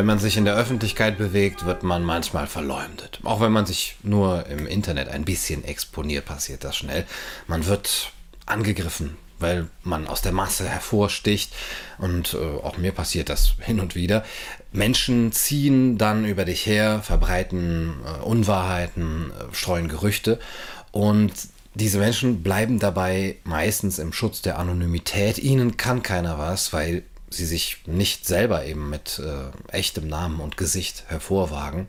Wenn man sich in der Öffentlichkeit bewegt, wird man manchmal verleumdet. Auch wenn man sich nur im Internet ein bisschen exponiert, passiert das schnell. Man wird angegriffen, weil man aus der Masse hervorsticht. Und äh, auch mir passiert das hin und wieder. Menschen ziehen dann über dich her, verbreiten äh, Unwahrheiten, äh, streuen Gerüchte. Und diese Menschen bleiben dabei meistens im Schutz der Anonymität. Ihnen kann keiner was, weil sie sich nicht selber eben mit äh, echtem Namen und Gesicht hervorwagen.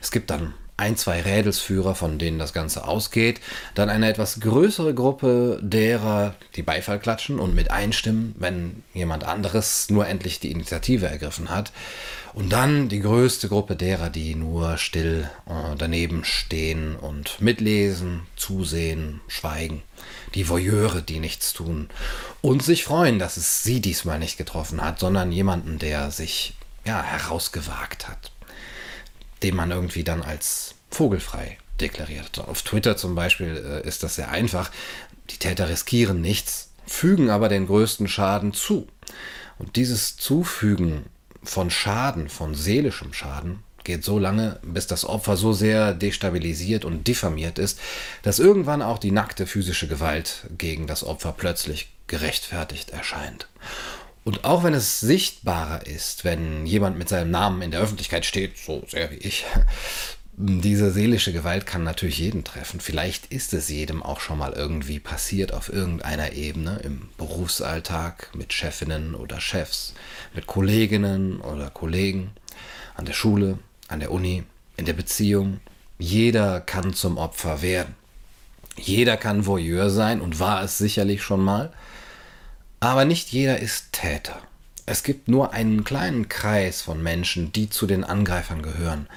Es gibt dann ein, zwei Rädelsführer, von denen das Ganze ausgeht, dann eine etwas größere Gruppe derer, die Beifall klatschen und mit einstimmen, wenn jemand anderes nur endlich die Initiative ergriffen hat. Und dann die größte Gruppe derer, die nur still äh, daneben stehen und mitlesen, zusehen, schweigen. Die Voyeure, die nichts tun und sich freuen, dass es sie diesmal nicht getroffen hat, sondern jemanden, der sich ja herausgewagt hat den man irgendwie dann als vogelfrei deklariert. Auf Twitter zum Beispiel äh, ist das sehr einfach. Die Täter riskieren nichts, fügen aber den größten Schaden zu. Und dieses Zufügen von Schaden, von seelischem Schaden, geht so lange, bis das Opfer so sehr destabilisiert und diffamiert ist, dass irgendwann auch die nackte physische Gewalt gegen das Opfer plötzlich gerechtfertigt erscheint. Und auch wenn es sichtbarer ist, wenn jemand mit seinem Namen in der Öffentlichkeit steht, so sehr wie ich, diese seelische Gewalt kann natürlich jeden treffen. Vielleicht ist es jedem auch schon mal irgendwie passiert auf irgendeiner Ebene im Berufsalltag mit Chefinnen oder Chefs, mit Kolleginnen oder Kollegen, an der Schule, an der Uni, in der Beziehung. Jeder kann zum Opfer werden. Jeder kann Voyeur sein und war es sicherlich schon mal. Aber nicht jeder ist Täter. Es gibt nur einen kleinen Kreis von Menschen, die zu den Angreifern gehören.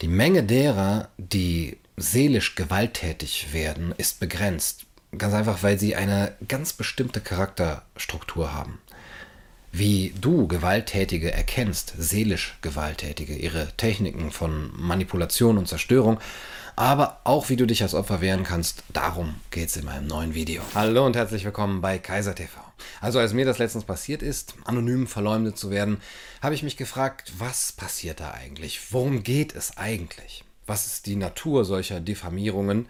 Die Menge derer, die seelisch gewalttätig werden, ist begrenzt. Ganz einfach, weil sie eine ganz bestimmte Charakterstruktur haben. Wie du Gewalttätige erkennst, seelisch Gewalttätige, ihre Techniken von Manipulation und Zerstörung, aber auch wie du dich als Opfer wehren kannst, darum geht es in meinem neuen Video. Hallo und herzlich willkommen bei Kaiser TV. Also als mir das letztens passiert ist, anonym verleumdet zu werden, habe ich mich gefragt, was passiert da eigentlich? Worum geht es eigentlich? Was ist die Natur solcher Diffamierungen,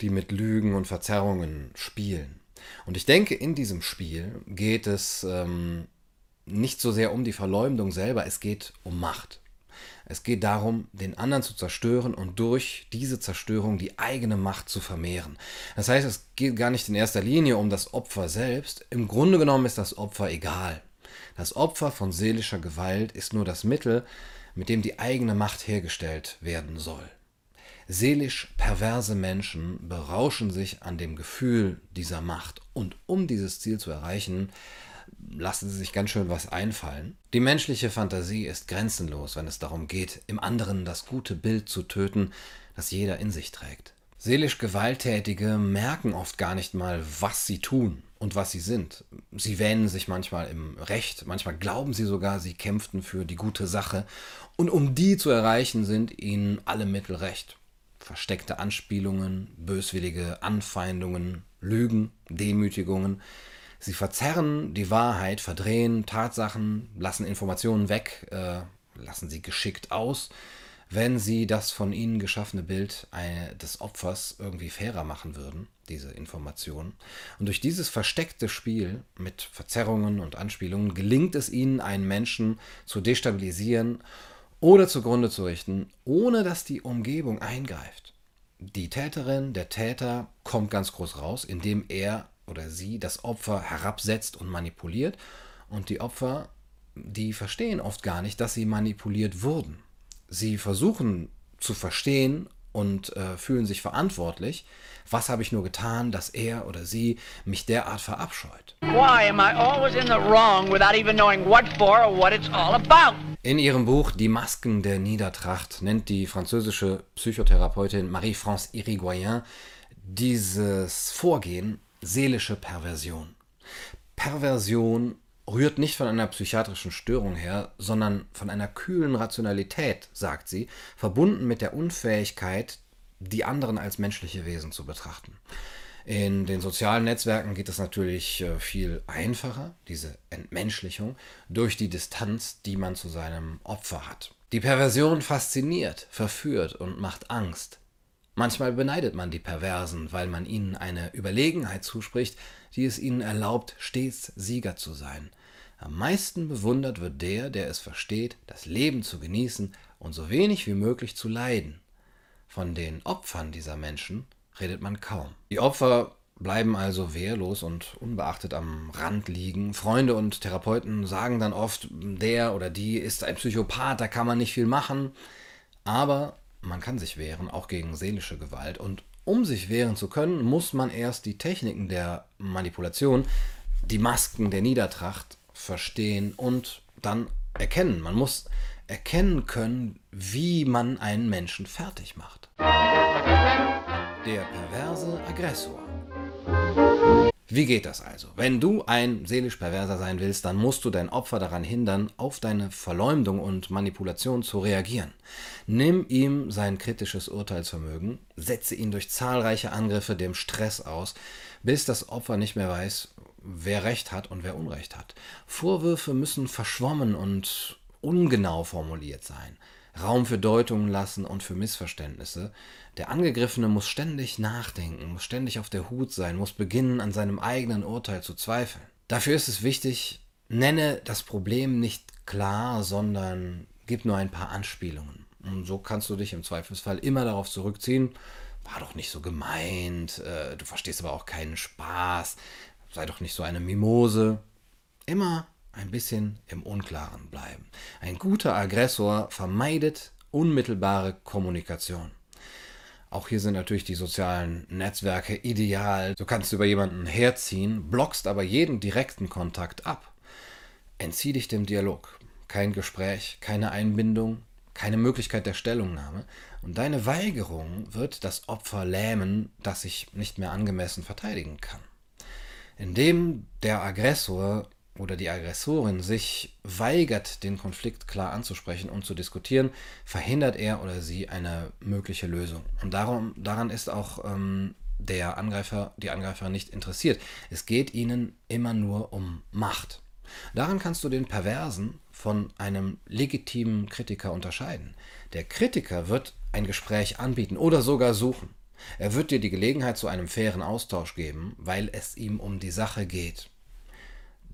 die mit Lügen und Verzerrungen spielen? Und ich denke, in diesem Spiel geht es ähm, nicht so sehr um die Verleumdung selber, es geht um Macht. Es geht darum, den anderen zu zerstören und durch diese Zerstörung die eigene Macht zu vermehren. Das heißt, es geht gar nicht in erster Linie um das Opfer selbst. Im Grunde genommen ist das Opfer egal. Das Opfer von seelischer Gewalt ist nur das Mittel, mit dem die eigene Macht hergestellt werden soll. Seelisch perverse Menschen berauschen sich an dem Gefühl dieser Macht und um dieses Ziel zu erreichen, lassen sie sich ganz schön was einfallen. Die menschliche Fantasie ist grenzenlos, wenn es darum geht, im anderen das gute Bild zu töten, das jeder in sich trägt. Seelisch Gewalttätige merken oft gar nicht mal, was sie tun und was sie sind. Sie wähnen sich manchmal im Recht, manchmal glauben sie sogar, sie kämpften für die gute Sache, und um die zu erreichen, sind ihnen alle Mittel recht. Versteckte Anspielungen, böswillige Anfeindungen, Lügen, Demütigungen, Sie verzerren die Wahrheit, verdrehen Tatsachen, lassen Informationen weg, äh, lassen sie geschickt aus, wenn sie das von ihnen geschaffene Bild des Opfers irgendwie fairer machen würden, diese Informationen. Und durch dieses versteckte Spiel mit Verzerrungen und Anspielungen gelingt es ihnen, einen Menschen zu destabilisieren oder zugrunde zu richten, ohne dass die Umgebung eingreift. Die Täterin, der Täter kommt ganz groß raus, indem er oder sie das Opfer herabsetzt und manipuliert. Und die Opfer, die verstehen oft gar nicht, dass sie manipuliert wurden. Sie versuchen zu verstehen und äh, fühlen sich verantwortlich. Was habe ich nur getan, dass er oder sie mich derart verabscheut? In ihrem Buch Die Masken der Niedertracht nennt die französische Psychotherapeutin Marie-France Irigoyen dieses Vorgehen seelische Perversion. Perversion rührt nicht von einer psychiatrischen Störung her, sondern von einer kühlen Rationalität, sagt sie, verbunden mit der Unfähigkeit, die anderen als menschliche Wesen zu betrachten. In den sozialen Netzwerken geht es natürlich äh, viel einfacher, diese Entmenschlichung, durch die Distanz, die man zu seinem Opfer hat. Die Perversion fasziniert, verführt und macht Angst. Manchmal beneidet man die Perversen, weil man ihnen eine Überlegenheit zuspricht, die es ihnen erlaubt, stets Sieger zu sein. Am meisten bewundert wird der, der es versteht, das Leben zu genießen und so wenig wie möglich zu leiden. Von den Opfern dieser Menschen redet man kaum. Die Opfer bleiben also wehrlos und unbeachtet am Rand liegen. Freunde und Therapeuten sagen dann oft, der oder die ist ein Psychopath, da kann man nicht viel machen. Aber man kann sich wehren, auch gegen seelische Gewalt. Und um sich wehren zu können, muss man erst die Techniken der Manipulation, die Masken der Niedertracht verstehen und dann erkennen. Man muss erkennen können, wie man einen Menschen fertig macht. Der perverse Aggressor. Wie geht das also? Wenn du ein seelisch Perverser sein willst, dann musst du dein Opfer daran hindern, auf deine Verleumdung und Manipulation zu reagieren. Nimm ihm sein kritisches Urteilsvermögen, setze ihn durch zahlreiche Angriffe dem Stress aus, bis das Opfer nicht mehr weiß, wer Recht hat und wer Unrecht hat. Vorwürfe müssen verschwommen und ungenau formuliert sein. Raum für Deutungen lassen und für Missverständnisse. Der Angegriffene muss ständig nachdenken, muss ständig auf der Hut sein, muss beginnen, an seinem eigenen Urteil zu zweifeln. Dafür ist es wichtig, nenne das Problem nicht klar, sondern gib nur ein paar Anspielungen. Und so kannst du dich im Zweifelsfall immer darauf zurückziehen, war doch nicht so gemeint, äh, du verstehst aber auch keinen Spaß, sei doch nicht so eine Mimose. Immer ein bisschen im Unklaren bleiben. Ein guter Aggressor vermeidet unmittelbare Kommunikation. Auch hier sind natürlich die sozialen Netzwerke ideal. Du kannst über jemanden herziehen, blockst aber jeden direkten Kontakt ab. Entzieh dich dem Dialog. Kein Gespräch, keine Einbindung, keine Möglichkeit der Stellungnahme. Und deine Weigerung wird das Opfer lähmen, das sich nicht mehr angemessen verteidigen kann. Indem der Aggressor oder die Aggressorin sich weigert, den Konflikt klar anzusprechen und zu diskutieren, verhindert er oder sie eine mögliche Lösung. Und darum, daran ist auch ähm, der Angreifer, die Angreiferin nicht interessiert. Es geht ihnen immer nur um Macht. Daran kannst du den Perversen von einem legitimen Kritiker unterscheiden. Der Kritiker wird ein Gespräch anbieten oder sogar suchen. Er wird dir die Gelegenheit zu einem fairen Austausch geben, weil es ihm um die Sache geht.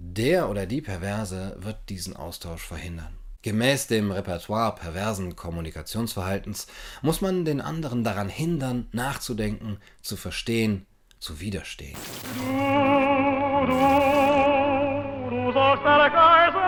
Der oder die Perverse wird diesen Austausch verhindern. Gemäß dem Repertoire perversen Kommunikationsverhaltens muss man den anderen daran hindern, nachzudenken, zu verstehen, zu widerstehen. Du, du, du